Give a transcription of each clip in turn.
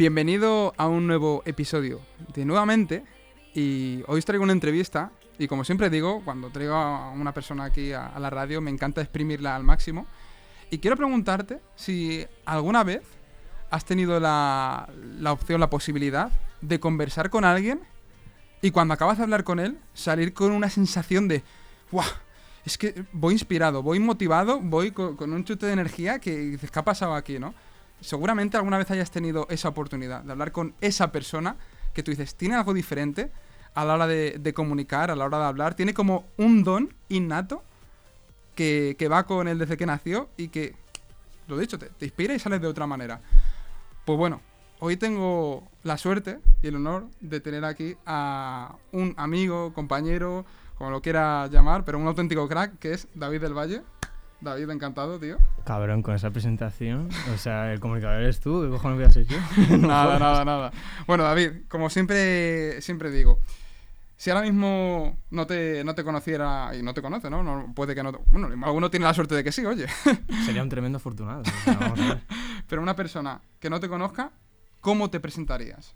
Bienvenido a un nuevo episodio de Nuevamente. Y hoy os traigo una entrevista. Y como siempre digo, cuando traigo a una persona aquí a, la radio, me encanta exprimirla al máximo. Y quiero preguntarte si alguna vez has tenido la, opción, la posibilidad de conversar con alguien y cuando acabas de hablar con él, salir con una sensación de, ¡guau! Es que voy inspirado, voy motivado, voy con, con un chute de energía que dices, ¿qué ha pasado aquí, no? Seguramente alguna vez hayas tenido esa oportunidad de hablar con esa persona que tú dices, tiene algo diferente a la hora de, comunicar, a la hora de hablar, tiene como un don innato que, que va con él desde que nació y que, lo dicho, te, te inspira y sales de otra manera. Pues bueno, hoy tengo la suerte y el honor de tener aquí a un amigo, compañero, como lo quiera llamar, pero un auténtico crack, que es David del Valle. David, encantado, tío. Cabrón, con esa presentación. O sea, el comunicador eres tú, ¿qué cojones voy a ser yo? No nada, jodas. nada, nada. Bueno, David, como siempre, siempre digo, si ahora mismo no te, no te conociera, y no te conoce, ¿no? no puede que no... te- Bueno, alguno tiene la suerte de que sí, oye. Sería un tremendo afortunado. o sea, vamos a ver. Pero una persona que no te conozca, ¿cómo te presentarías?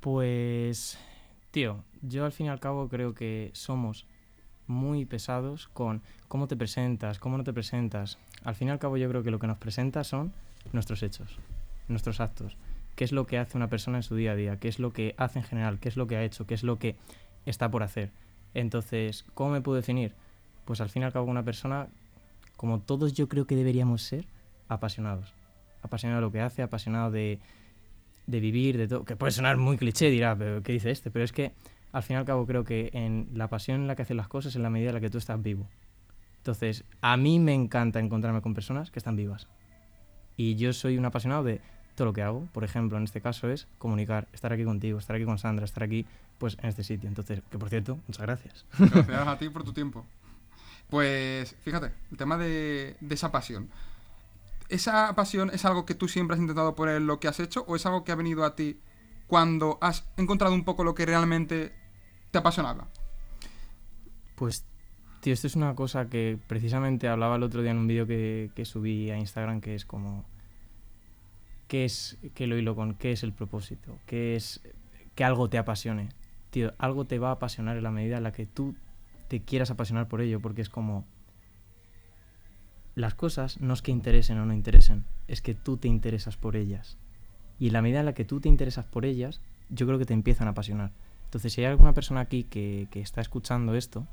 Pues, tío, yo al fin y al cabo creo que somos muy pesados con cómo te presentas, cómo no te presentas. Al fin y al cabo yo creo que lo que nos presenta son nuestros hechos, nuestros actos. ¿Qué es lo que hace una persona en su día a día? ¿Qué es lo que hace en general? ¿Qué es lo que ha hecho? ¿Qué es lo que está por hacer? Entonces, ¿cómo me puedo definir? Pues al fin y al cabo una persona, como todos yo creo que deberíamos ser, apasionados. Apasionado de lo que hace, apasionado de, de vivir, de todo. Que puede sonar muy cliché, dirá, pero ¿qué dice este? Pero es que al fin y al cabo creo que en la pasión en la que haces las cosas es la medida en la que tú estás vivo. Entonces, a mí me encanta encontrarme con personas que están vivas. Y yo soy un apasionado de todo lo que hago. Por ejemplo, en este caso es comunicar, estar aquí contigo, estar aquí con Sandra, estar aquí pues en este sitio. Entonces, que por cierto, muchas gracias. Gracias a ti por tu tiempo. Pues fíjate, el tema de, esa pasión. ¿Esa pasión es algo que tú siempre has intentado poner en lo que has hecho o es algo que ha venido a ti cuando has encontrado un poco lo que realmente te apasionaba? Pues, tío, esto es una cosa que precisamente hablaba el otro día en un vídeo que, subí a Instagram, que es como... ¿Qué es que lo hilo con? ¿Qué es el propósito? ¿Qué es que algo te apasione? Tío, algo te va a apasionar en la medida en la que tú te quieras apasionar por ello, porque es como... Las cosas no es que interesen o no interesen, es que tú te interesas por ellas. Y en la medida en la que tú te interesas por ellas, yo creo que te empiezan a apasionar. Entonces, si hay alguna persona aquí que, está escuchando esto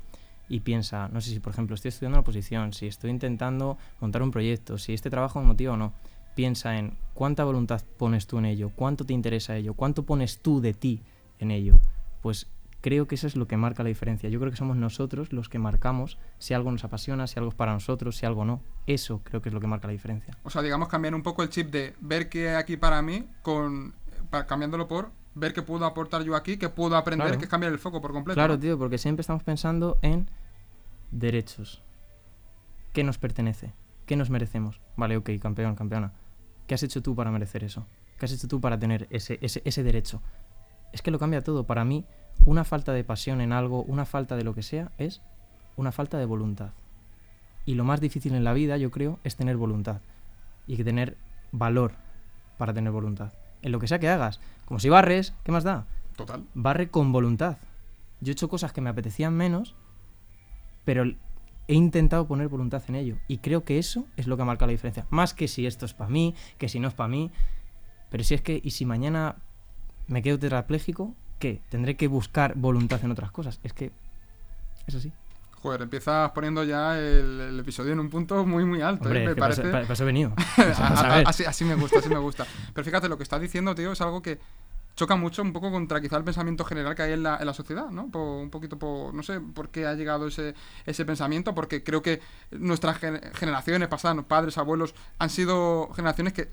y piensa, no sé si por ejemplo estoy estudiando una posición, si estoy intentando montar un proyecto, si este trabajo me motiva o no, piensa en cuánta voluntad pones tú en ello, cuánto te interesa ello, cuánto pones tú de ti en ello. Pues creo que eso es lo que marca la diferencia. Yo creo que somos nosotros los que marcamos si algo nos apasiona, si algo es para nosotros, si algo no. Eso creo que es lo que marca la diferencia. O sea, digamos, cambiar un poco el chip de ver qué hay aquí para mí, con cambiándolo por ver qué puedo aportar yo aquí, qué puedo aprender, Claro. que es cambiar el foco por completo. Claro, ¿no? tío, porque siempre estamos pensando en derechos. ¿Qué nos pertenece? ¿Qué nos merecemos? Vale, ok, campeón, campeona. ¿Qué has hecho tú para merecer eso? ¿Qué has hecho tú para tener ese, ese, ese derecho? Es que lo cambia todo. Para mí, una falta de pasión en algo, una falta de lo que sea, es una falta de voluntad. Y lo más difícil en la vida, yo creo, es tener voluntad. Y tener valor para tener voluntad. En lo que sea que hagas. Como si barres, ¿qué más da? Total. barre con voluntad. Yo he hecho cosas que me apetecían menos, pero he intentado poner voluntad en ello. Y creo que eso es lo que marca la diferencia. Más que si esto es para mí, que si no es para mí. Pero si es que, y si mañana me quedo tetrapléjico, ¿qué? Tendré que buscar voluntad en otras cosas. Es que es así. Joder, empiezas poniendo ya el, el episodio en un punto muy, muy alto. ¿eh? Me parece- para- para eso he venido. A- a así, así me gusta, así me gusta. Pero fíjate, lo que estás diciendo, tío, es algo que choca mucho un poco contra quizá el pensamiento general que hay en la, en la sociedad, ¿no? Por, un poquito por, no sé por qué ha llegado ese, ese pensamiento, porque creo que nuestras gen- generaciones pasadas, padres, abuelos, han sido generaciones que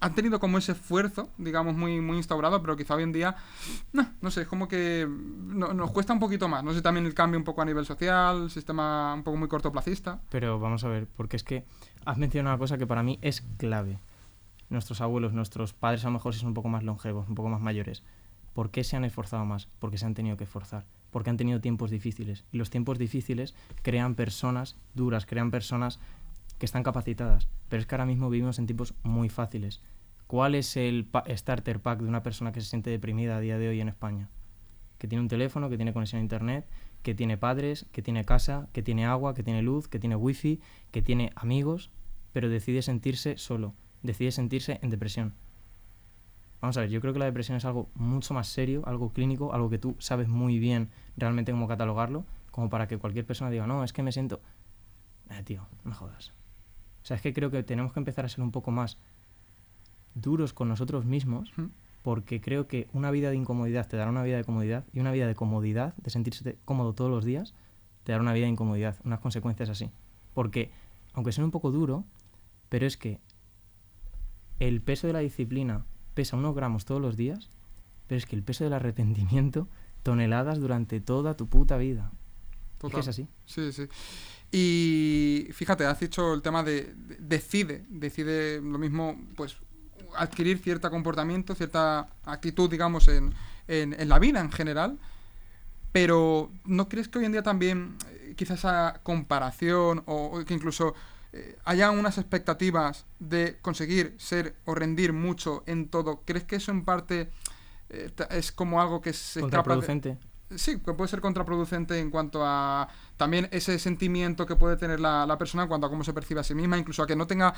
han tenido como ese esfuerzo, digamos, muy, muy instaurado, pero quizá hoy en día, no, no sé, es como que no- nos cuesta un poquito más. No sé también el cambio un poco a nivel social, sistema un poco muy cortoplacista. Pero vamos a ver, porque es que has mencionado una cosa que para mí es clave. Nuestros abuelos, nuestros padres a lo mejor si son un poco más longevos, un poco más mayores. ¿Por qué se han esforzado más? Porque se han tenido que esforzar. Porque han tenido tiempos difíciles. Y los tiempos difíciles crean personas duras, crean personas que están capacitadas. Pero es que ahora mismo vivimos en tiempos muy fáciles. ¿Cuál es el starter pack de una persona que se siente deprimida a día de hoy en España? Que tiene un teléfono, que tiene conexión a internet, que tiene padres, que tiene casa, que tiene agua, que tiene luz, que tiene wifi, que tiene amigos, pero decide sentirse solo, decide sentirse en depresión. Vamos a ver, yo creo que la depresión es algo mucho más serio, algo clínico, algo que tú sabes muy bien realmente cómo catalogarlo, como para que cualquier persona diga, no, es que me siento... Eh, tío, no me jodas. O sea, es que creo que tenemos que empezar a ser un poco más duros con nosotros mismos, porque creo que una vida de incomodidad te dará una vida de comodidad y una vida de comodidad, de sentirse cómodo todos los días, te dará una vida de incomodidad, unas consecuencias así. Porque, aunque sea un poco duro, pero es que el peso de la disciplina pesa unos gramos todos los días, pero es que el peso del arrepentimiento, toneladas durante toda tu puta vida. Es que es así. Sí, sí. Y fíjate, has dicho el tema de, decide, decide lo mismo, pues adquirir cierto comportamiento, cierta actitud, digamos, en, en, la vida en general. Pero ¿no crees que hoy en día también eh, quizás esa comparación o, que incluso eh, haya unas expectativas de conseguir ser o rendir mucho en todo, ¿crees que eso en parte eh, es como algo que se contraproducente? Sí, que puede ser contraproducente en cuanto a también ese sentimiento que puede tener la, la, persona en cuanto a cómo se percibe a sí misma, incluso a que no tenga,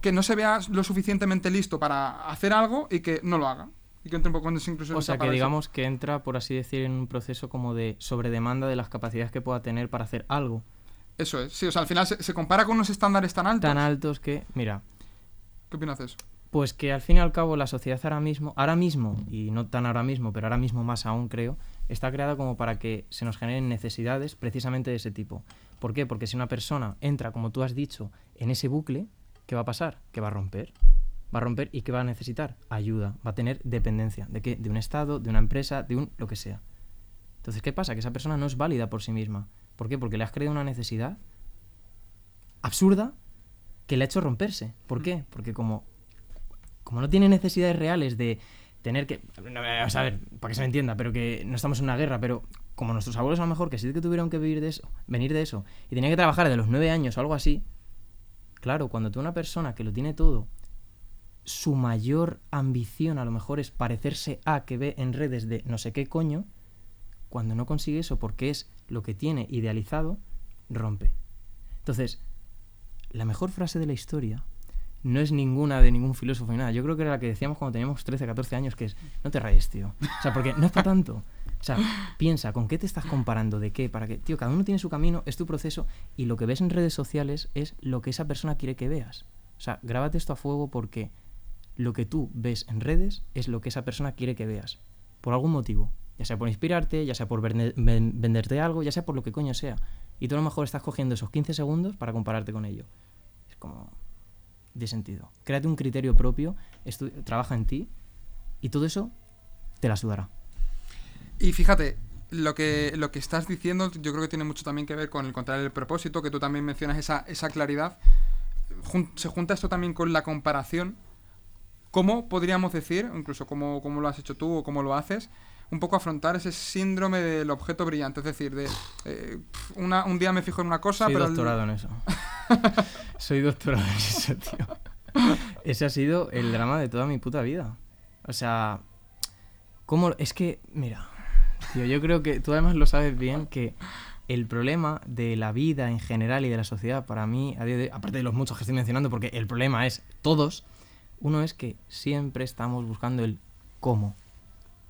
que no se vea lo suficientemente listo para hacer algo y que no lo haga. Y que entre un poco incluso o sea, que digamos que entra, por así decir, en un proceso como de sobredemanda de las capacidades que pueda tener para hacer algo. Eso es, sí, o sea, al final se, compara con unos estándares tan altos. Tan altos que, mira. ¿Qué opinas de eso? Pues que al fin y al cabo la sociedad ahora mismo, ahora mismo, y no tan ahora mismo, pero ahora mismo más aún creo, está creada como para que se nos generen necesidades precisamente de ese tipo. ¿Por qué? Porque si una persona entra, como tú has dicho, en ese bucle, ¿qué va a pasar? Que va a romper. Va a romper y ¿qué va a necesitar? Ayuda. Va a tener dependencia. ¿De qué? De un Estado, de una empresa, de un lo que sea. Entonces, ¿qué pasa? Que esa persona no es válida por sí misma. ¿Por qué? Porque le has creado una necesidad absurda que le ha hecho romperse. ¿Por qué? Porque como, como no tiene necesidades reales de tener que... a ver, para que se me entienda, pero que no estamos en una guerra, pero como nuestros abuelos a lo mejor que sí que tuvieron que vivir de eso, venir de eso, y tenían que trabajar de los nueve años o algo así, claro, cuando tú una persona que lo tiene todo, su mayor ambición a lo mejor es parecerse a que ve en redes de no sé qué coño, cuando no consigue eso porque es lo que tiene idealizado, rompe. Entonces, la mejor frase de la historia no es ninguna de ningún filósofo ni nada. Yo creo que era la que decíamos cuando teníamos 13, 14 años, que es, no te rayes, tío. O sea, porque no es para tanto. O sea, piensa, ¿con qué te estás comparando? ¿De qué? ¿Para qué? Tío, cada uno tiene su camino, es tu proceso, y lo que ves en redes sociales es lo que esa persona quiere que veas. O sea, grábate esto a fuego porque lo que tú ves en redes es lo que esa persona quiere que veas. Por algún motivo. Ya sea por inspirarte, ya sea por venderte algo, ya sea por lo que coño sea. Y tú a lo mejor estás cogiendo esos 15 segundos para compararte con ello. Es como de sentido. Créate un criterio propio, trabaja en ti y todo eso te la sudará. Y fíjate, lo que, lo que estás diciendo yo creo que tiene mucho también que ver con el contrario del propósito, que tú también mencionas esa, esa claridad. se junta esto también con la comparación. ¿Cómo podríamos decir, incluso cómo, cómo lo has hecho tú o cómo lo haces, un poco afrontar ese síndrome del objeto brillante. Es decir, de eh, un día me fijo en una cosa, Soy pero. doctorado en eso. Soy doctorado en eso, tío. Ese ha sido el drama de toda mi puta vida. O sea, ¿cómo? Es que, mira, tío, yo creo que tú además lo sabes bien que el problema de la vida en general y de la sociedad, para mí, aparte de los muchos que estoy mencionando, porque el problema es todos, uno es que siempre estamos buscando el cómo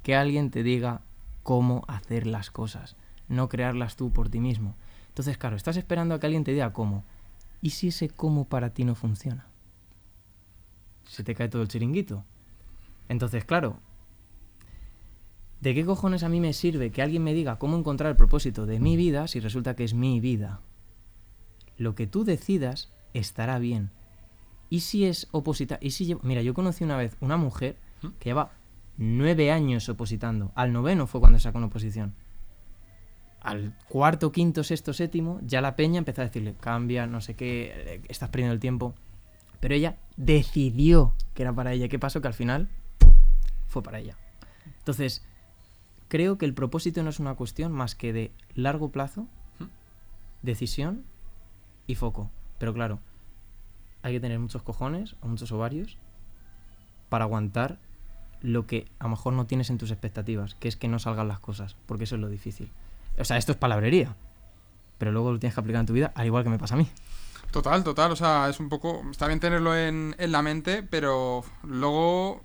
que alguien te diga cómo hacer las cosas, no crearlas tú por ti mismo. Entonces, claro, estás esperando a que alguien te diga cómo. ¿Y si ese cómo para ti no funciona? Se te cae todo el chiringuito. Entonces, claro, ¿de qué cojones a mí me sirve que alguien me diga cómo encontrar el propósito de mi vida si resulta que es mi vida? Lo que tú decidas estará bien. ¿Y si es oposita? ¿Y si Mira, yo conocí una vez una mujer ¿Mm? que lleva nueve años opositando. Al noveno fue cuando sacó una oposición. Al cuarto, quinto, sexto, séptimo, ya la peña empezó a decirle, cambia, no sé qué, eh, estás perdiendo el tiempo. Pero ella decidió que era para ella. ¿Qué pasó? Que al final fue para ella. Entonces, creo que el propósito no es una cuestión más que de largo plazo, decisión y foco. Pero claro, hay que tener muchos cojones o muchos ovarios para aguantar lo que a lo mejor no tienes en tus expectativas, que es que no salgan las cosas, porque eso es lo difícil. O sea, esto es palabrería, pero luego lo tienes que aplicar en tu vida, al igual que me pasa a mí. Total, total, o sea, es un poco, está bien tenerlo en, en la mente, pero luego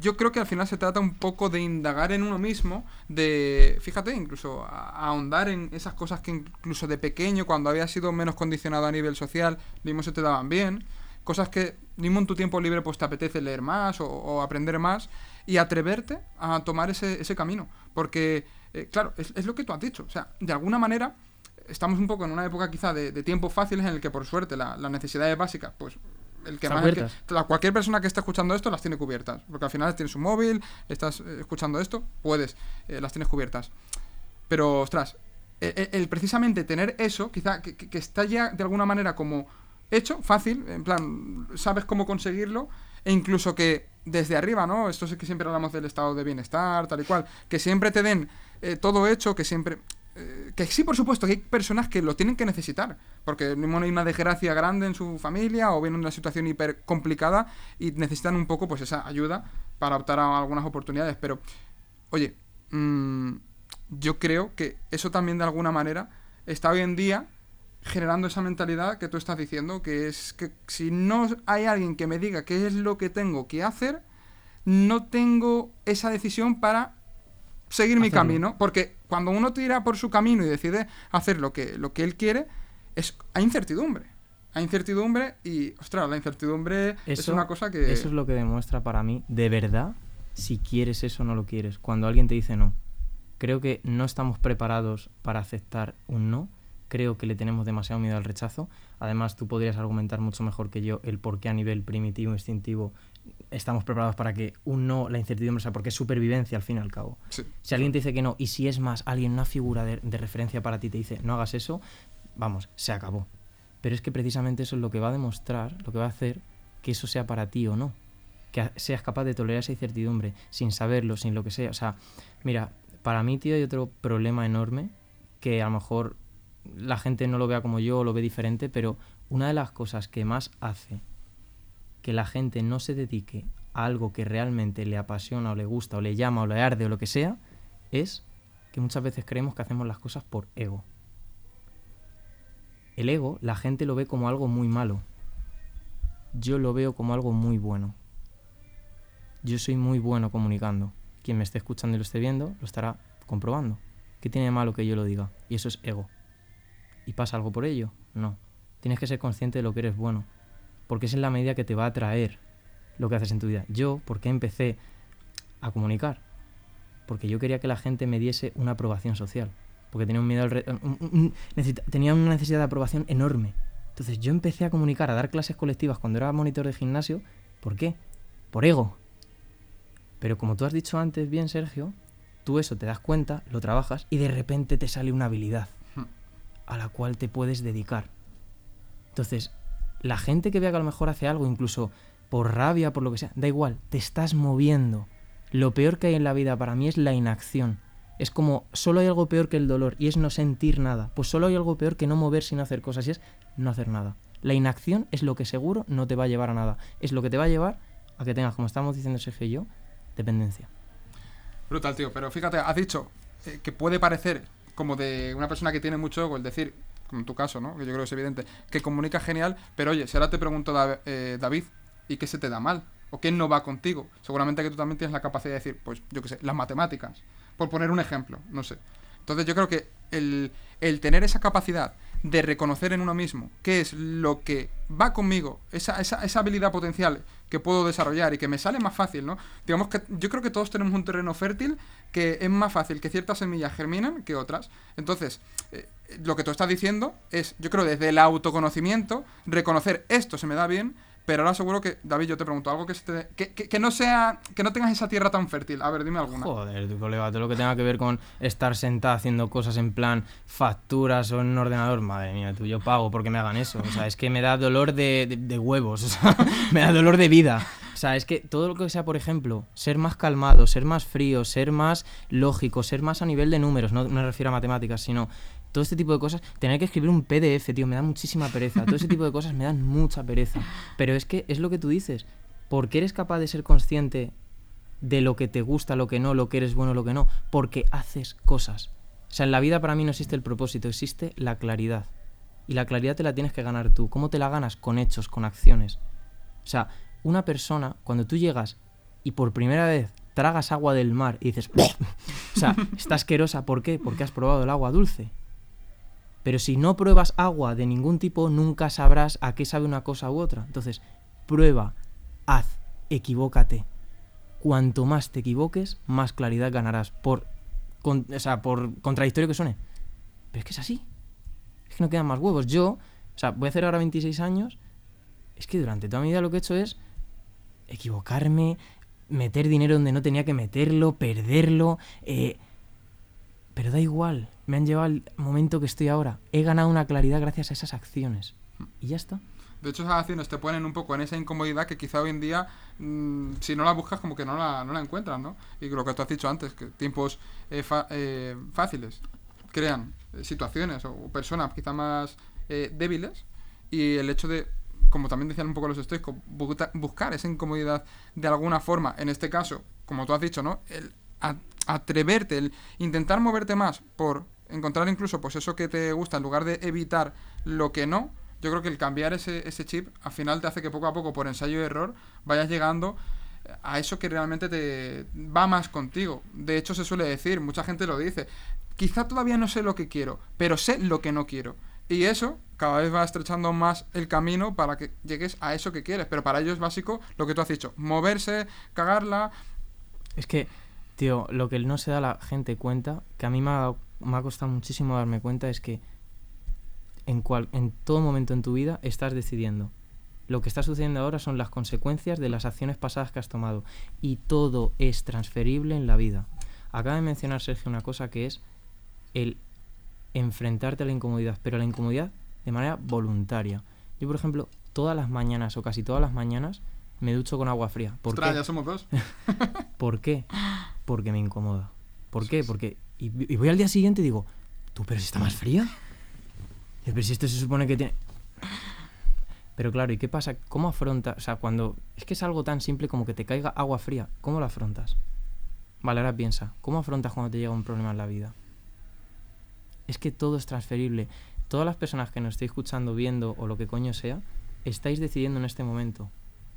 yo creo que al final se trata un poco de indagar en uno mismo, de, fíjate, incluso ahondar en esas cosas que incluso de pequeño, cuando había sido menos condicionado a nivel social, mismo se te daban bien, cosas que mismo en tu tiempo libre pues te apetece leer más o, aprender más y atreverte a tomar ese, ese camino, porque, eh, claro, es, es lo que tú has dicho, o sea, de alguna manera estamos un poco en una época quizá de, de tiempos fáciles en el que por suerte las necesidades básicas pues el que más, cualquier persona que esté escuchando esto las tiene cubiertas porque al final tienes un móvil estás eh, escuchando esto puedes eh, las tienes cubiertas. Pero ostras e, e, el, precisamente tener eso quizá que, que, está ya de alguna manera como hecho fácil en plan sabes cómo conseguirlo e incluso que desde arriba no esto es que siempre hablamos del estado de bienestar tal y cual que siempre te den eh, todo hecho que siempre eh, que sí, por supuesto, que hay personas que lo tienen que necesitar, porque no hay una desgracia grande en su familia o vienen una situación hiper complicada y necesitan un poco pues esa ayuda para optar a algunas oportunidades. Pero, oye, mmm, yo creo que eso también de alguna manera está hoy en día generando esa mentalidad que tú estás diciendo, que es que si no hay alguien que me diga qué es lo que tengo que hacer, no tengo esa decisión para seguir mi camino, porque cuando uno tira por su camino y decide hacer lo que, lo que él quiere, es, hay incertidumbre. Hay incertidumbre y, ostras, la incertidumbre es una cosa que... Eso es lo que demuestra para mí, de verdad, si quieres eso o no lo quieres. Cuando alguien te dice no. Creo que no estamos preparados para aceptar un no. Creo que le tenemos demasiado miedo al rechazo. Además, tú podrías argumentar mucho mejor que yo el por qué a nivel primitivo, instintivo, estamos preparados para que un no, la incertidumbre, sea, porque es supervivencia al fin y al cabo. Si alguien te dice que no, y si es más, alguien, una figura de, referencia para ti te dice no hagas eso, vamos, se acabó. Pero es que precisamente eso es lo que va a demostrar, lo que va a hacer que eso sea para ti o no. Que seas capaz de tolerar esa incertidumbre sin saberlo, sin lo que sea. O sea, mira, para mí, tío, hay otro problema enorme que a lo mejor la gente no lo vea como yo lo ve diferente, pero una de las cosas que más hace que la gente no se dedique a algo que realmente le apasiona o le gusta o le llama o le arde o lo que sea, es que muchas veces creemos que hacemos las cosas por ego. El ego la gente lo ve como algo muy malo. Yo lo veo como algo muy bueno. Yo soy muy bueno comunicando. Quien me esté escuchando y lo esté viendo lo estará comprobando. ¿Qué tiene de malo que yo lo diga? Y eso es ego. ¿Y pasa algo por ello? No. Tienes que ser consciente de lo que eres bueno porque es en la medida que te va a atraer lo que haces en tu vida. Yo, ¿por qué empecé a comunicar? Porque yo quería que la gente me diese una aprobación social, porque tenía un miedo tenía una necesidad de aprobación enorme. Entonces yo empecé a comunicar, a dar clases colectivas cuando era monitor de gimnasio, ¿por qué? Por ego. Pero como tú has dicho antes bien, Sergio, tú eso te das cuenta, lo trabajas y de repente te sale una habilidad. A la cual te puedes dedicar. Entonces, la gente que vea que a lo mejor hace algo, incluso por rabia, por lo que sea, da igual, te estás moviendo. Lo peor que hay en la vida para mí es la inacción. Es como, solo hay algo peor que el dolor y es no sentir nada. Pues solo hay algo peor que no mover sin hacer cosas y es no hacer nada. La inacción es lo que seguro no te va a llevar a nada. Es lo que te va a llevar a que tengas, como estamos diciendo Sergio y yo, dependencia. Brutal, tío. Pero fíjate, has dicho eh, que puede parecer como de una persona que tiene mucho ego el decir, en tu caso, ¿no? Que yo creo que es evidente, que comunica genial, pero oye, si ahora te pregunto, eh, David, ¿y qué se te da mal? ¿O qué no va contigo? Seguramente que tú también tienes la capacidad de decir, pues yo qué sé, las matemáticas, por poner un ejemplo, no sé. Entonces yo creo que el, el tener esa capacidad de reconocer en uno mismo qué es lo que va conmigo, esa, esa, esa, habilidad potencial que puedo desarrollar y que me sale más fácil, ¿no? Digamos que yo creo que todos tenemos un terreno fértil que es más fácil que ciertas semillas germinan que otras. Entonces, eh, lo que tú estás diciendo es, yo creo, desde el autoconocimiento, reconocer esto se me da bien, pero ahora seguro que, David, yo te pregunto algo que, que, no sea, que no tengas esa tierra tan fértil. A ver, dime alguna. Joder, tu colega, todo lo que tenga que ver con estar sentado haciendo cosas en plan facturas o en un ordenador, madre mía, tú yo pago porque me hagan eso. O sea, es que me da dolor de, de, huevos, o sea, me da dolor de vida. O sea, es que todo lo que sea, por ejemplo, ser más calmado, ser más frío, ser más lógico, ser más a nivel de números, no me refiero a matemáticas, sino todo este tipo de cosas, tener que escribir un PDF, tío, me da muchísima pereza. Todo ese tipo de cosas me dan mucha pereza. Pero es que es lo que tú dices. porque eres capaz de ser consciente de lo que te gusta, lo que no, lo que eres bueno, lo que no, porque haces cosas. O sea, en la vida para mí no existe el propósito, existe la claridad. Y la claridad te la tienes que ganar tú. ¿Cómo te la ganas? Con hechos, con acciones. O sea, una persona, cuando tú llegas y por primera vez tragas agua del mar y dices, o sea, está asquerosa, ¿por qué? Porque has probado el agua dulce. Pero si no pruebas agua de ningún tipo, nunca sabrás a qué sabe una cosa u otra. Entonces, prueba, haz, equivócate. Cuanto más te equivoques, más claridad ganarás. Por, sea, por contradictorio que suene. Pero es que es así. Es que no quedan más huevos. Yo, o sea, voy a hacer ahora 26 años. Es que durante toda mi vida lo que he hecho es equivocarme, meter dinero donde no tenía que meterlo, perderlo. Eh, pero da igual, me han llevado al momento que estoy ahora. He ganado una claridad gracias a esas acciones. Y ya está. De hecho, esas acciones te ponen un poco en esa incomodidad que quizá hoy en día, mm, si no la buscas, como que no la, no la encuentras, ¿no? Y lo que tú has dicho antes, que tiempos eh, eh, fáciles crean situaciones o personas quizá más débiles y el hecho de como también decían un poco los estoicos, buscar esa incomodidad de alguna forma, en este caso, como tú has dicho, ¿no? El atreverte, el intentar moverte más por encontrar incluso pues eso que te gusta en lugar de evitar lo que no, yo creo que el cambiar ese, ese chip al final te hace que poco a poco por ensayo y error vayas llegando a eso que realmente te va más contigo. De hecho se suele decir, mucha gente lo dice, quizá todavía no sé lo que quiero, pero sé lo que no quiero. Y eso cada vez va estrechando más el camino para que llegues a eso que quieres. Pero para ello es básico lo que tú has dicho, moverse, cagarla. Es que, tío, lo que no se da la gente cuenta, que a mí me ha, me ha costado muchísimo darme cuenta, es que en, cual, en todo momento en tu vida estás decidiendo. Lo que está sucediendo ahora son las consecuencias de las acciones pasadas que has tomado. Y todo es transferible en la vida. Acaba de mencionar Sergio una cosa que es el enfrentarte a la incomodidad, pero a la incomodidad de manera voluntaria. Yo, por ejemplo, todas las mañanas o casi todas las mañanas me ducho con agua fría. ¿Por qué? ya somos dos. ¿Por qué? Porque me incomoda. ¿Por qué? Porque... Y, voy al día siguiente y digo, ¿tú pero si está más fría? Pero si esto se supone que tiene... Pero claro, ¿y qué pasa? ¿Cómo afrontas? O sea, cuando... Es que es algo tan simple como que te caiga agua fría. ¿Cómo lo afrontas? Vale, ahora piensa. ¿Cómo afrontas cuando te llega un problema en la vida? es que todo es transferible. Todas las personas que nos estéis escuchando, viendo o lo que coño sea, estáis decidiendo en este momento.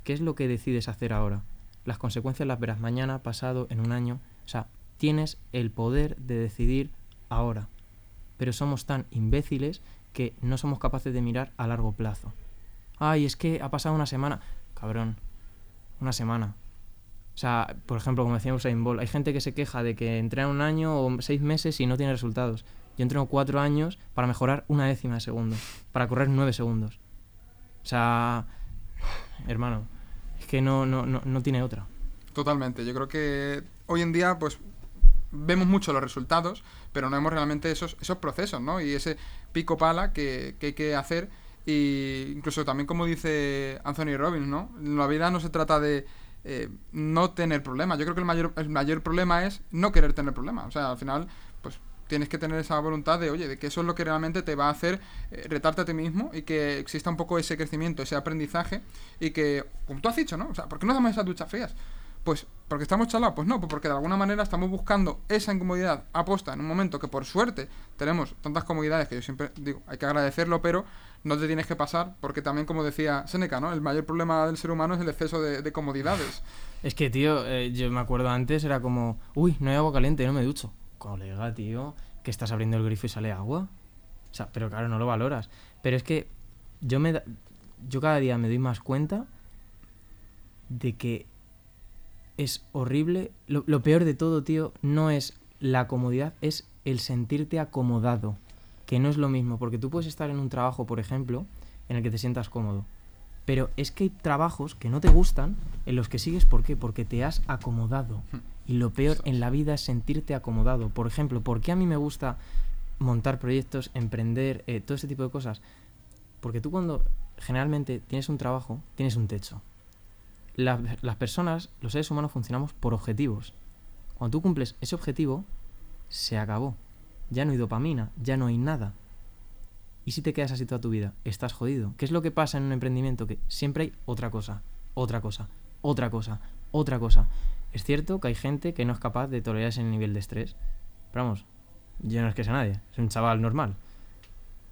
¿Qué es lo que decides hacer ahora? Las consecuencias las verás mañana, pasado, en un año. O sea, tienes el poder de decidir ahora. Pero somos tan imbéciles que no somos capaces de mirar a largo plazo. Ay, es que ha pasado una semana. Cabrón, una semana. O sea, por ejemplo, como decíamos Usain Bolt, hay gente que se queja de que entrena un año o seis meses y no tiene resultados. Yo entreno cuatro años para mejorar una décima de segundo, para correr nueve segundos. O sea, hermano, es que no, no, no, no tiene otra. Totalmente. Yo creo que hoy en día, pues, vemos mucho los resultados, pero no vemos realmente esos, esos procesos, ¿no? Y ese pico pala que, que hay que hacer. Y incluso también como dice Anthony Robbins, ¿no? La vida no se trata de eh, no tener problemas. Yo creo que el mayor, el mayor problema es no querer tener problemas. O sea, al final, pues tienes que tener esa voluntad de, oye, de que eso es lo que realmente te va a hacer eh, retarte a ti mismo y que exista un poco ese crecimiento, ese aprendizaje y que, como tú has dicho, ¿no? O sea, ¿por qué no damos esas duchas frías? Pues porque estamos chalados, pues no, pues porque de alguna manera estamos buscando esa incomodidad aposta en un momento que por suerte tenemos tantas comodidades que yo siempre digo, hay que agradecerlo, pero no te tienes que pasar, porque también como decía Seneca, ¿no? El mayor problema del ser humano es el exceso de, comodidades. Es que, tío, eh, yo me acuerdo antes, era como, uy, no hay agua caliente, no me ducho colega, tío, que estás abriendo el grifo y sale agua. O sea, pero claro, no lo valoras. Pero es que yo me yo cada día me doy más cuenta de que es horrible. Lo, lo, peor de todo, tío, no es la comodidad, es el sentirte acomodado. Que no es lo mismo, porque tú puedes estar en un trabajo, por ejemplo, en el que te sientas cómodo. Pero es que hay trabajos que no te gustan, en los que sigues, ¿por qué? Porque te has acomodado. Y lo peor en la vida es sentirte acomodado. Por ejemplo, ¿por qué a mí me gusta montar proyectos, emprender, eh, todo ese tipo de cosas? Porque tú cuando generalmente tienes un trabajo, tienes un techo. Las personas, los seres humanos, funcionamos por objetivos. Cuando tú cumples ese objetivo, se acabó. Ya no hay dopamina, ya no hay nada. ¿Y si te quedas así toda tu vida? Estás jodido. ¿Qué es lo que pasa en un emprendimiento? Que siempre hay otra cosa, otra cosa, otra cosa, otra cosa. Es cierto que hay gente que no es capaz de tolerar ese nivel de estrés. Pero vamos, yo no es que sea nadie, es un chaval normal.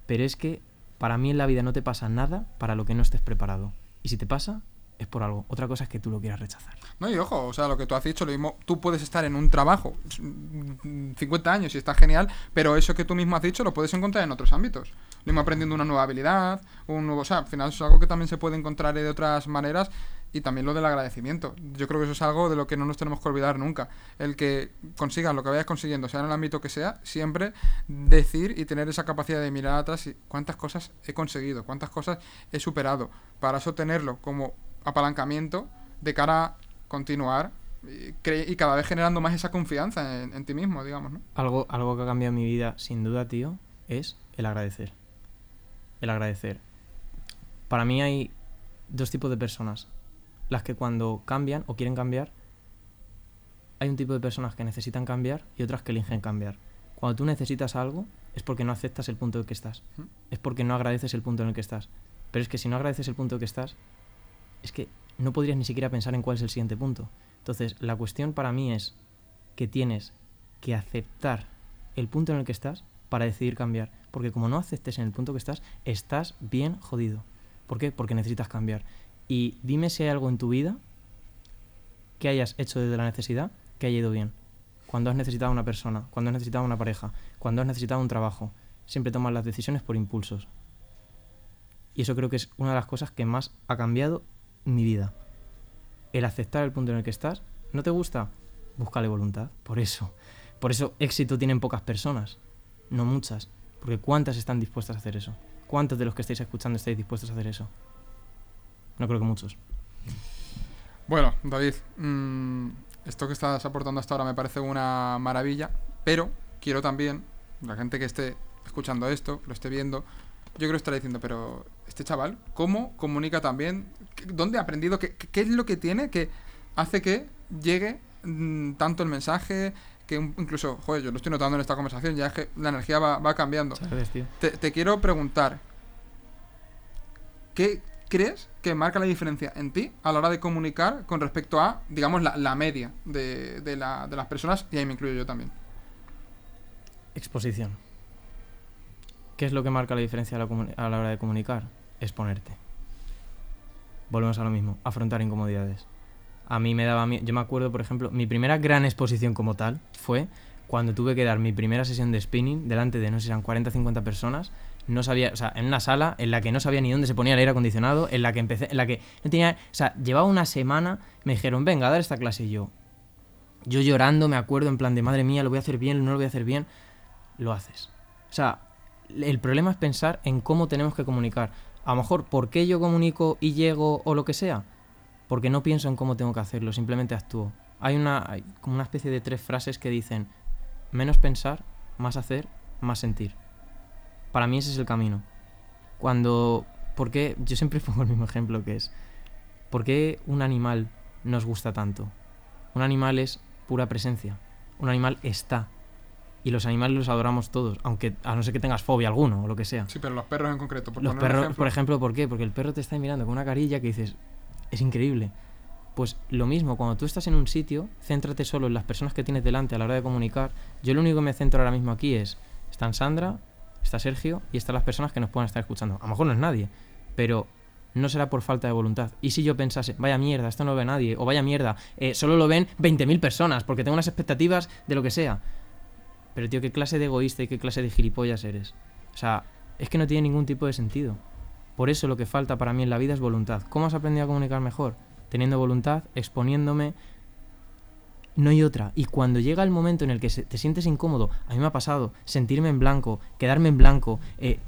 Pero es que para mí en la vida no te pasa nada para lo que no estés preparado. Y si te pasa, es por algo. Otra cosa es que tú lo quieras rechazar. No, y ojo, o sea, lo que tú has dicho, lo mismo, tú puedes estar en un trabajo 50 años y está genial, pero eso que tú mismo has dicho lo puedes encontrar en otros ámbitos. Lo mismo aprendiendo una nueva habilidad, un nuevo, o sea, al final es algo que también se puede encontrar de otras maneras y también lo del agradecimiento. Yo creo que eso es algo de lo que no nos tenemos que olvidar nunca. El que consigas lo que vayas consiguiendo, sea en el ámbito que sea, siempre decir y tener esa capacidad de mirar atrás y cuántas cosas he conseguido, cuántas cosas he superado. Para eso tenerlo como apalancamiento de cara a continuar y, cada vez generando más esa confianza en, ti mismo, digamos, ¿no? Algo, algo que ha cambiado mi vida, sin duda, tío, es el agradecer. El agradecer. Para mí hay dos tipos de personas. Las que cuando cambian o quieren cambiar, hay un tipo de personas que necesitan cambiar y otras que eligen cambiar. Cuando tú necesitas algo, es porque no aceptas el punto en el que estás. Es porque no agradeces el punto en el que estás. Pero es que si no agradeces el punto en el que estás, es que no podrías ni siquiera pensar en cuál es el siguiente punto. Entonces, la cuestión para mí es que tienes que aceptar el punto en el que estás para decidir cambiar. Porque como no aceptes en el punto que estás, estás bien jodido. ¿Por qué? Porque necesitas cambiar. Y dime si hay algo en tu vida que hayas hecho desde la necesidad que haya ido bien. Cuando has necesitado una persona, cuando has necesitado una pareja, cuando has necesitado un trabajo, siempre tomas las decisiones por impulsos. Y eso creo que es una de las cosas que más ha cambiado mi vida. El aceptar el punto en el que estás. ¿No te gusta? Búscale voluntad. Por eso. Por eso éxito tienen pocas personas. No muchas. Porque ¿cuántas están dispuestas a hacer eso? ¿Cuántos de los que estáis escuchando estáis dispuestos a hacer eso? No creo que muchos. Bueno, David, mm, esto que estás aportando hasta ahora me parece una maravilla, pero quiero también, la gente que esté escuchando esto, que lo esté viendo, yo creo que estará diciendo, pero este chaval, ¿cómo comunica también? ¿Dónde ha aprendido? ¿Qué, qué es lo que tiene que hace que llegue mm, tanto el mensaje? Que incluso, joder, yo lo estoy notando en esta conversación, ya es que la energía va, cambiando. Te, te, quiero preguntar, ¿qué crees que marca la diferencia en ti a la hora de comunicar con respecto a, digamos, la, la media de, de, la, de las personas? Y ahí me incluyo yo también. Exposición. ¿Qué es lo que marca la diferencia a la, hora de comunicar? Exponerte. Volvemos a lo mismo, afrontar incomodidades. A mí me daba Yo me acuerdo, por ejemplo, mi primera gran exposición como tal fue cuando tuve que dar mi primera sesión de spinning delante de, no sé eran 40 o 50 personas. No sabía, o sea, en una sala en la que no sabía ni dónde se ponía el aire acondicionado, en la que empecé, en la que no tenía, o sea, llevaba una semana, me dijeron, venga, a dar esta clase yo. Yo llorando, me acuerdo, en plan de madre mía, lo voy a hacer bien, no lo voy a hacer bien. Lo haces. O sea, el problema es pensar en cómo tenemos que comunicar. A lo mejor, ¿por qué yo comunico y llego o lo que sea? Porque no pienso en cómo tengo que hacerlo, simplemente actúo. Hay una, como una especie de tres frases que dicen menos pensar, más hacer, más sentir. Para mí ese es el camino. Cuando, ¿por qué? Yo siempre pongo el mismo ejemplo que es, ¿por qué un animal nos gusta tanto? Un animal es pura presencia. Un animal está, y los animales los adoramos todos, aunque a no ser que tengas fobia alguno o lo que sea. Sí, pero los perros en concreto. Por los perros, por ejemplo, ¿por qué? Porque el perro te está mirando con una carilla que dices, es increíble. Pues lo mismo, cuando tú estás en un sitio, céntrate solo en las personas que tienes delante a la hora de comunicar. Yo lo único que me centro ahora mismo aquí es, están Sandra, está Sergio y están las personas que nos puedan estar escuchando. A lo mejor no es nadie, pero no será por falta de voluntad. Y si yo pensase, vaya mierda, esto no lo ve nadie, o vaya mierda, eh, solo lo ven 20.000 personas, porque tengo unas expectativas de lo que sea pero tío, ¿qué clase de egoísta y qué clase de gilipollas eres? O sea, es que no tiene ningún tipo de sentido. Por eso lo que falta para mí en la vida es voluntad. ¿Cómo has aprendido a comunicar mejor? Teniendo voluntad, exponiéndome. No hay otra. Y cuando llega el momento en el que te sientes incómodo, a mí me ha pasado, sentirme en blanco, quedarme en blanco, eh,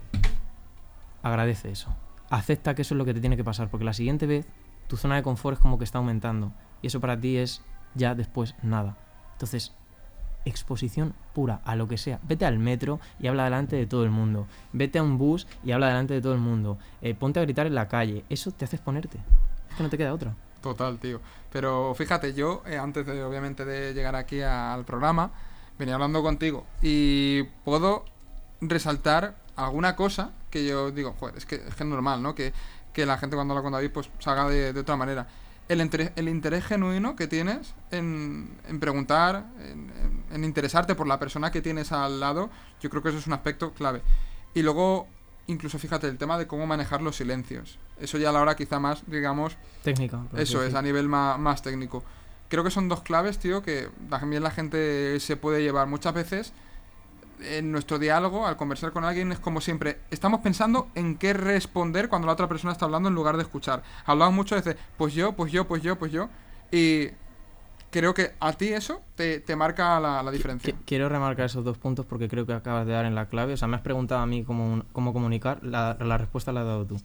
agradece eso. Acepta que eso es lo que te tiene que pasar, porque la siguiente vez tu zona de confort es como que está aumentando. Y eso para ti es ya después nada. Entonces, exposición pura a lo que sea. Vete al metro y habla delante de todo el mundo. Vete a un bus y habla delante de todo el mundo. Eh, ponte a gritar en la calle. Eso te hace exponerte. Es que no te queda otra. Total, tío. Pero fíjate, yo, eh, antes de, obviamente, de llegar aquí al programa, venía hablando contigo y puedo resaltar alguna cosa que yo digo, joder, es que es, normal, ¿no? Que, la gente cuando habla con David, pues salga de, de otra manera. El, interés, el interés genuino que tienes en, en preguntar, en, en, interesarte por la persona que tienes al lado, yo creo que eso es un aspecto clave. Y luego, incluso fíjate, el tema de cómo manejar los silencios. Eso ya a la hora quizá más, digamos... Técnica. Eso es, a nivel más, más técnico. Creo que son dos claves, tío, que también la gente se puede llevar muchas veces en nuestro diálogo, al conversar con alguien, es como siempre, estamos pensando en qué responder cuando la otra persona está hablando en lugar de escuchar. Hablamos mucho de, pues yo, pues yo, pues yo, pues yo. Y creo que a ti eso te, marca la, diferencia. Quiero remarcar esos dos puntos porque creo que acabas de dar en la clave. O sea, me has preguntado a mí cómo, cómo comunicar, la, la respuesta la has dado tú.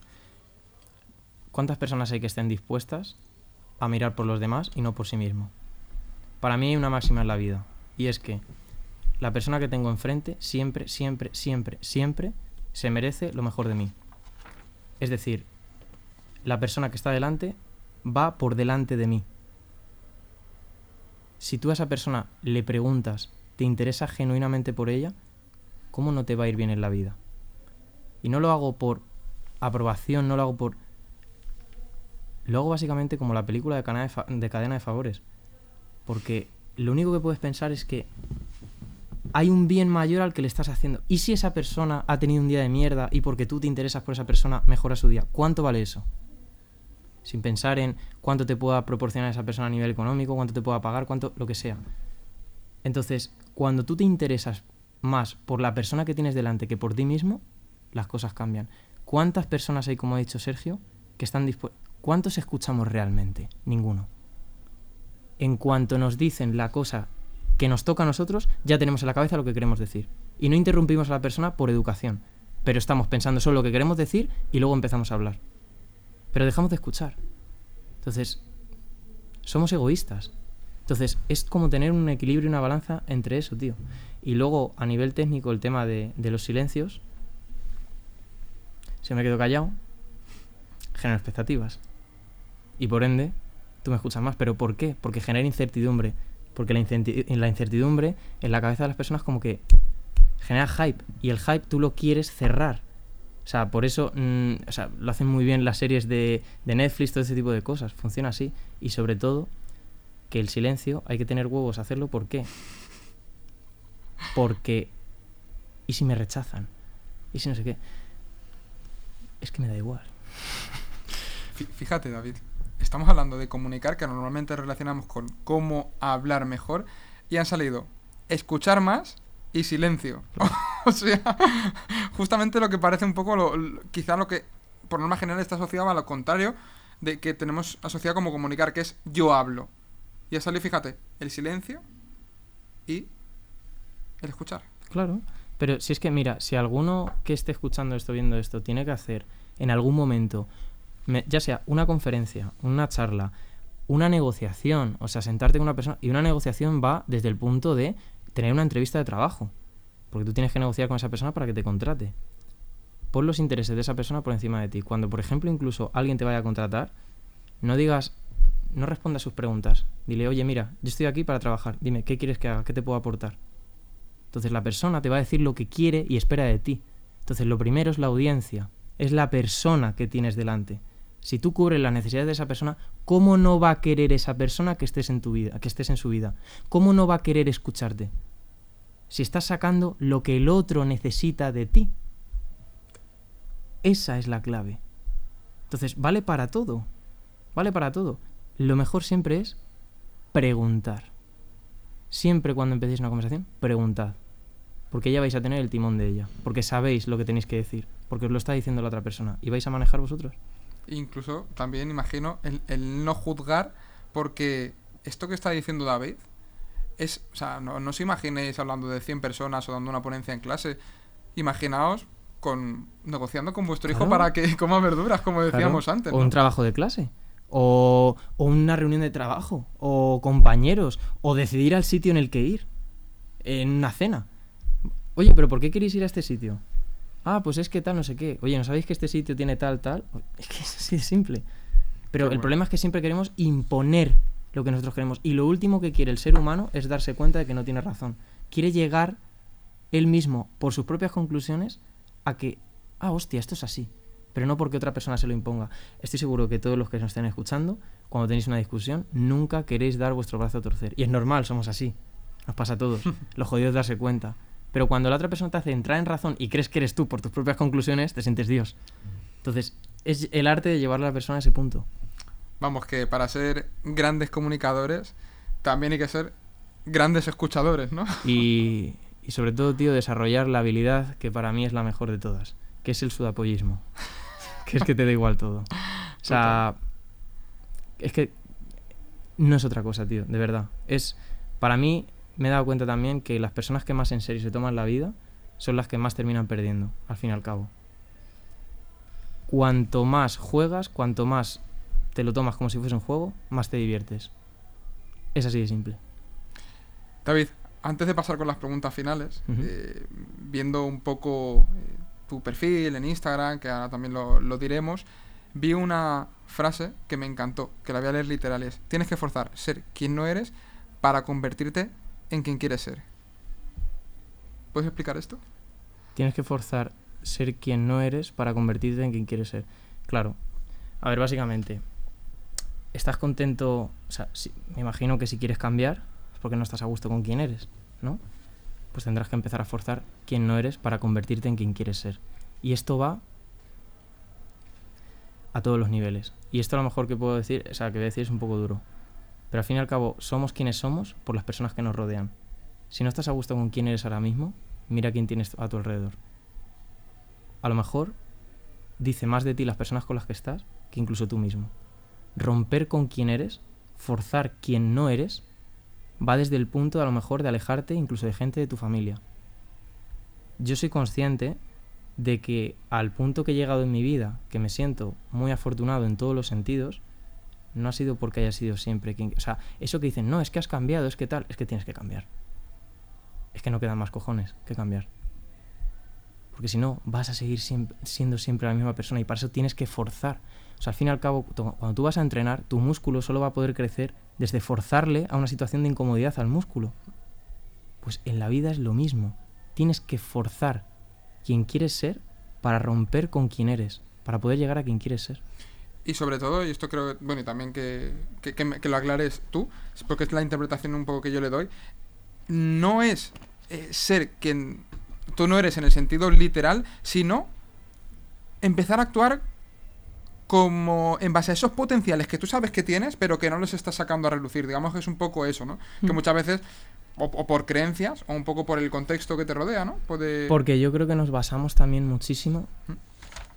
¿Cuántas personas hay que estén dispuestas a mirar por los demás y no por sí mismo? Para mí hay una máxima en la vida y es que la persona que tengo enfrente siempre, siempre, siempre, siempre se merece lo mejor de mí. Es decir, la persona que está delante va por delante de mí. Si tú a esa persona le preguntas, te interesa genuinamente por ella, ¿cómo no te va a ir bien en la vida? Y no lo hago por aprobación, no lo hago por... Lo hago básicamente como la película de cadena de, de, cadena de favores. Porque lo único que puedes pensar es que hay un bien mayor al que le estás haciendo. ¿Y si esa persona ha tenido un día de mierda y porque tú te interesas por esa persona mejora su día? ¿Cuánto vale eso? Sin pensar en cuánto te pueda proporcionar esa persona a nivel económico, cuánto te pueda pagar, cuánto, lo que sea. Entonces, cuando tú te interesas más por la persona que tienes delante que por ti mismo, las cosas cambian. ¿Cuántas personas hay, como ha dicho Sergio, que están dispuestas? ¿Cuántos escuchamos realmente? Ninguno. En cuanto nos dicen la cosa que nos toca a nosotros, ya tenemos en la cabeza lo que queremos decir. Y no interrumpimos a la persona por educación, pero estamos pensando solo lo que queremos decir y luego empezamos a hablar. Pero dejamos de escuchar. Entonces, somos egoístas. Entonces, es como tener un equilibrio y una balanza entre eso, tío. Y luego, a nivel técnico, el tema de, los silencios. Se me quedo callado. Genera expectativas. Y por ende, tú me escuchas más. ¿Pero por qué? Porque genera incertidumbre porque la, incertidumbre en la cabeza de las personas como que genera hype. Y el hype tú lo quieres cerrar. O sea, por eso mm, o sea, lo hacen muy bien las series de, Netflix, todo ese tipo de cosas. Funciona así. Y sobre todo, que el silencio hay que tener huevos a hacerlo. ¿Por qué? Porque... ¿Y si me rechazan? ¿Y si no sé qué? Es que me da igual. Fíjate, David, estamos hablando de comunicar, que normalmente relacionamos con cómo hablar mejor, y han salido escuchar más y silencio. o sea, justamente lo que parece un poco, lo, quizá lo que por norma general está asociado a lo contrario de que tenemos asociado como comunicar, que es yo hablo. Y ha salido, fíjate, el silencio y el escuchar. Claro, pero si es que, mira, si alguno que esté escuchando esto, viendo esto, tiene que hacer en algún momento ya sea una conferencia, una charla, una negociación, o sea, sentarte con una persona, y una negociación va desde el punto de tener una entrevista de trabajo, porque tú tienes que negociar con esa persona para que te contrate. Pon los intereses de esa persona por encima de ti. Cuando, por ejemplo, incluso alguien te vaya a contratar, no digas, no respondas sus preguntas. Dile, oye, mira, yo estoy aquí para trabajar. Dime, ¿qué quieres que haga? ¿Qué te puedo aportar? Entonces la persona te va a decir lo que quiere y espera de ti. Entonces lo primero es la audiencia, es la persona que tienes delante. Si tú cubres las necesidades de esa persona, ¿cómo no va a querer esa persona que estés en tu vida, que estés en su vida? ¿Cómo no va a querer escucharte? Si estás sacando lo que el otro necesita de ti. Esa es la clave. Entonces, vale para todo. Vale para todo. Lo mejor siempre es preguntar. Siempre cuando empecéis una conversación, preguntad. Porque ya vais a tener el timón de ella. Porque sabéis lo que tenéis que decir. Porque os lo está diciendo la otra persona. Y vais a manejar vosotros incluso también imagino el, no juzgar, porque esto que está diciendo David es, o sea, no, os imaginéis hablando de 100 personas o dando una ponencia en clase, imaginaos con negociando con vuestro hijo para que coma verduras, como decíamos antes. O un trabajo de clase. O, o, una reunión de trabajo, o compañeros, o decidir al sitio en el que ir, en una cena. Oye, pero ¿por qué queréis ir a este sitio? Ah, pues es que tal, no sé qué. Oye, ¿no sabéis que este sitio tiene tal, tal? Es que es así de simple. Pero el problema es que siempre queremos imponer lo que nosotros queremos. Y lo último que quiere el ser humano es darse cuenta de que no tiene razón. Quiere llegar él mismo, por sus propias conclusiones, a que, ah, hostia, esto es así. pero no porque otra persona se lo imponga. Estoy seguro que todos los que nos estén escuchando, cuando tenéis una discusión, nunca queréis dar vuestro brazo a torcer. Y es normal, somos así. Nos pasa a todos. Lo jodido es darse cuenta. Pero cuando la otra persona te hace entrar en razón y crees que eres tú por tus propias conclusiones, te sientes Dios. Entonces, es el arte de llevar a la persona a ese punto. Vamos, que para ser grandes comunicadores también hay que ser grandes escuchadores, ¿no? Y, y sobre todo, tío, desarrollar la habilidad que para mí es la mejor de todas, que es el sudapollismo. que es que te da igual todo. O sea, es que no es otra cosa, tío, de verdad. Es, para mí, me he dado cuenta también que las personas que más en serio se toman la vida son las que más terminan perdiendo, al fin y al cabo. Cuanto más juegas, cuanto más te lo tomas como si fuese un juego, más te diviertes. Es así de simple. David, antes de pasar con las preguntas finales, eh, viendo un poco eh, tu perfil en Instagram, que ahora también lo, lo diremos, vi una frase que me encantó, que la voy a leer literal, es, tienes que forzar ser quien no eres para convertirte en quien quieres ser. ¿Puedes explicar esto? Tienes que forzar ser quien no eres para convertirte en quien quieres ser. Claro. A ver, básicamente, ¿estás contento? O sea, si- me imagino que si quieres cambiar es porque no estás a gusto con quien eres, ¿no? Pues tendrás que empezar a forzar quien no eres para convertirte en quien quieres ser. Y esto va a todos los niveles. Y esto a lo mejor que puedo decir, o sea, que voy a decir es un poco duro. Pero al fin y al cabo, somos quienes somos por las personas que nos rodean. Si no estás a gusto con quién eres ahora mismo, mira quién tienes a tu alrededor. A lo mejor dice más de ti las personas con las que estás que incluso tú mismo. Romper con quién eres, forzar quien no eres, va desde el punto a lo mejor de alejarte incluso de gente de tu familia. Yo soy consciente de que al punto que he llegado en mi vida, que me siento muy afortunado en todos los sentidos, no ha sido porque haya sido siempre quien... O sea, eso que dicen, no, es que has cambiado, es que tal, es que tienes que cambiar. Es que no quedan más cojones que cambiar. Porque si no, vas a seguir siempre- siendo siempre la misma persona y para eso tienes que forzar. O sea, al fin y al cabo, cuando tú vas a entrenar, tu músculo solo va a poder crecer desde forzarle a una situación de incomodidad al músculo. Pues en la vida es lo mismo. Tienes que forzar quien quieres ser para romper con quien eres, para poder llegar a quien quieres ser. Y sobre todo, y esto creo bueno, y también que, que, que me- que lo aclares tú, porque es la interpretación un poco que yo le doy, no es eh, ser quien tú no eres en el sentido literal, sino empezar a actuar como en base a esos potenciales que tú sabes que tienes, pero que no los estás sacando a relucir. Digamos que es un poco eso, ¿no? Que Mm. muchas veces, o, o por creencias, o un poco por el contexto que te rodea, ¿no? Puede... Porque yo creo que nos basamos también muchísimo ¿Mm?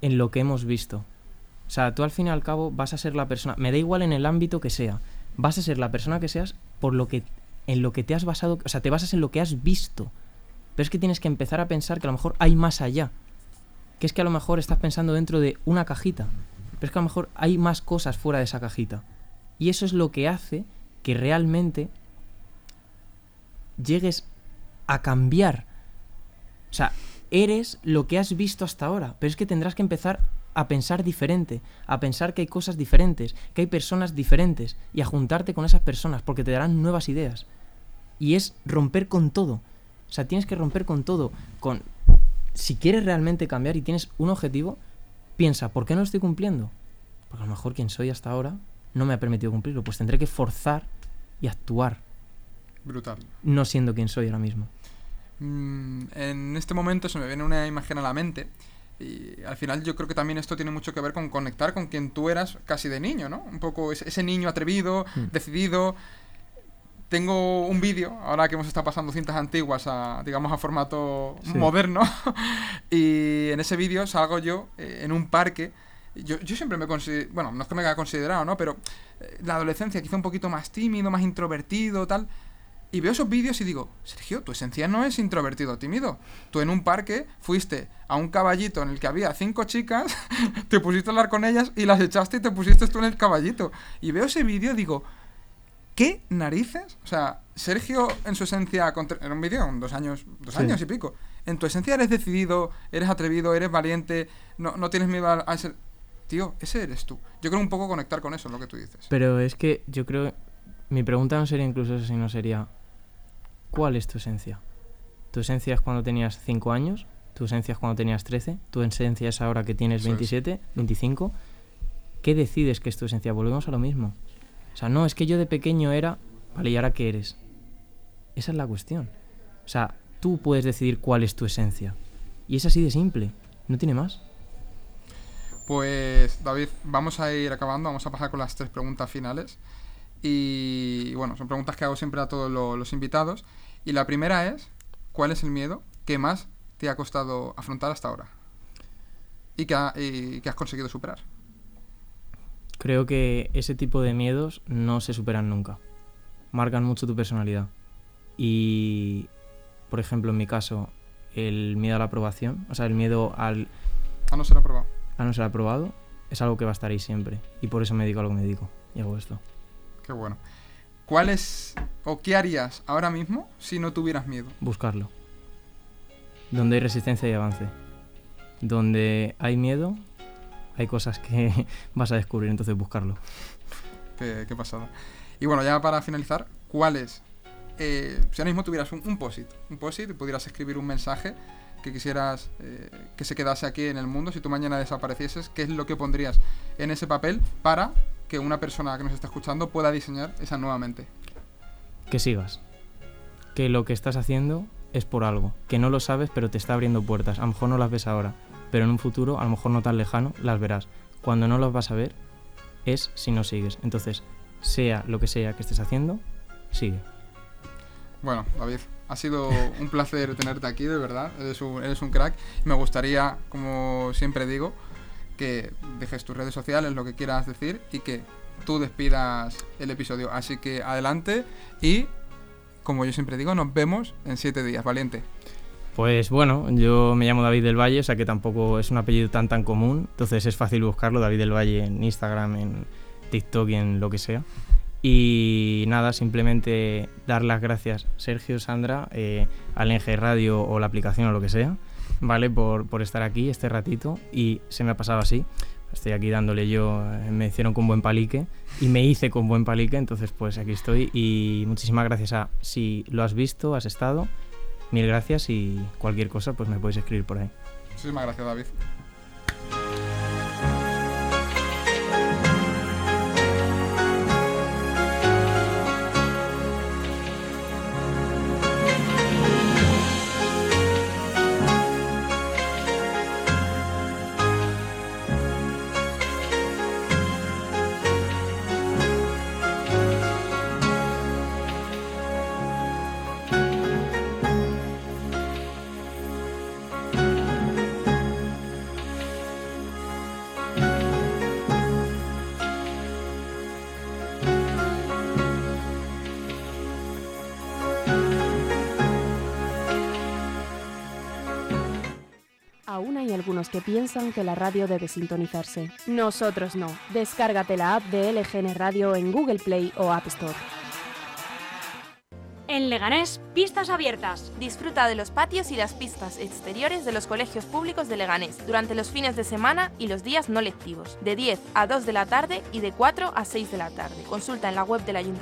en lo que hemos visto. O sea, tú al fin y al cabo vas a ser la persona, me da igual en el ámbito que sea, vas a ser la persona que seas por lo que en lo que te has basado, o sea, te basas en lo que has visto. Pero es que tienes que empezar a pensar que a lo mejor hay más allá. Que es que a lo mejor estás pensando dentro de una cajita. Pero es que a lo mejor hay más cosas fuera de esa cajita. Y eso es lo que hace que realmente llegues a cambiar. O sea, eres lo que has visto hasta ahora, pero es que tendrás que empezar a pensar diferente, a pensar que hay cosas diferentes, que hay personas diferentes y a juntarte con esas personas porque te darán nuevas ideas. Y es romper con todo. O sea, tienes que romper con todo. Con si quieres realmente cambiar y tienes un objetivo, piensa, ¿por qué no lo estoy cumpliendo? Porque a lo mejor quien soy hasta ahora no me ha permitido cumplirlo, pues tendré que forzar y actuar, Brutal. no siendo quien soy ahora mismo. Mm, en este momento se me viene una imagen a la mente y al final yo creo que también esto tiene mucho que ver con conectar con quien tú eras casi de niño, ¿no? Un poco ese, ese niño atrevido, Mm. decidido. Tengo un vídeo, ahora que hemos estado pasando cintas antiguas a, digamos, a formato Sí. moderno, y en ese vídeo salgo yo eh, en un parque. Yo, yo siempre me considero, bueno, no es que me haya considerado, ¿no? Pero eh, la adolescencia quizá un poquito más tímido, más introvertido, tal. Y veo esos vídeos y digo, Sergio, tu esencia no es introvertido o tímido. Tú en un parque fuiste a un caballito en el que había cinco chicas, te pusiste a hablar con ellas y las echaste y te pusiste tú en el caballito. Y veo ese vídeo y digo, ¿qué narices? O sea, Sergio en su esencia, en un vídeo, en dos años, dos Sí. años y pico. En tu esencia eres decidido, eres atrevido, eres valiente, no, no tienes miedo a, ser... Tío, ese eres tú. Yo creo un poco conectar con eso, es lo que tú dices. Pero es que yo creo. Mi pregunta no sería incluso eso, sino sería: ¿Cuál es tu esencia? ¿Tu esencia es cuando tenías 5 años? Tu esencia es cuando tenías 13, tu esencia es ahora que tienes 27, 25. ¿Qué decides que es tu esencia? Volvemos a lo mismo. O sea, no, es que yo de pequeño era, vale, ¿y ahora qué eres? Esa es la cuestión. O sea, tú puedes decidir cuál es tu esencia. Y es así de simple, no tiene más. Pues David, vamos a ir acabando, vamos a pasar con las tres preguntas finales. Y bueno, son preguntas que hago siempre a todos los invitados. Y la primera es, ¿cuál es el miedo que más te ha costado afrontar hasta ahora? Y que, y que has conseguido superar. Creo que ese tipo de miedos no se superan nunca. Marcan mucho tu personalidad. Y, por ejemplo, en mi caso, el miedo a la aprobación, o sea, el miedo al... A no ser aprobado. A no ser aprobado, es algo que va a estar ahí siempre. Y por eso me dedico a lo que me dedico. Y hago esto. Qué bueno. ¿Cuál es o qué harías ahora mismo si no tuvieras miedo? Buscarlo. Donde hay resistencia y avance. Donde hay miedo, hay cosas que vas a descubrir, entonces buscarlo. Qué, qué pasada. Y bueno, ya para finalizar, ¿cuál es? Eh, si ahora mismo tuvieras un, un post-it, un post-it y pudieras escribir un mensaje que quisieras eh, que se quedase aquí en el mundo, si tú mañana desaparecieses, ¿qué es lo que pondrías en ese papel para que una persona que nos está escuchando pueda diseñar esa nuevamente? Que sigas. Que lo que estás haciendo es por algo. Que no lo sabes, pero te está abriendo puertas. A lo mejor no las ves ahora, pero en un futuro, a lo mejor no tan lejano, las verás. Cuando no las vas a ver, es si no sigues. Entonces, sea lo que sea que estés haciendo, sigue. Bueno, David, ha sido un placer tenerte aquí, de verdad. Eres un, eres un crack. Me gustaría, como siempre digo, que dejes tus redes sociales, lo que quieras decir y que tú despidas el episodio. Así que adelante y, como yo siempre digo, nos vemos en siete días, valiente. Pues bueno, yo me llamo David del Valle, o sea que tampoco es un apellido tan tan común, entonces es fácil buscarlo, David del Valle en Instagram, en TikTok en lo que sea. Y nada, simplemente dar las gracias, Sergio, Sandra, eh, al NG Radio o la aplicación o lo que sea, ¿vale? Por, por estar aquí este ratito y se me ha pasado así. Estoy aquí dándole yo, eh, me hicieron con buen palique y me hice con buen palique, entonces pues aquí estoy y muchísimas gracias a si lo has visto, has estado, mil gracias y cualquier cosa pues me podéis escribir por ahí. Muchísimas gracias, David. Piensan que la radio debe sintonizarse. Nosotros no. Descárgate la app de LGN Radio en Google Play o App Store. En Leganés, pistas abiertas. Disfruta de los patios y las pistas exteriores de los colegios públicos de Leganés durante los fines de semana y los días no lectivos, de 10 a 2 de la tarde y de 4 a 6 de la tarde. Consulta en la web del Ayuntamiento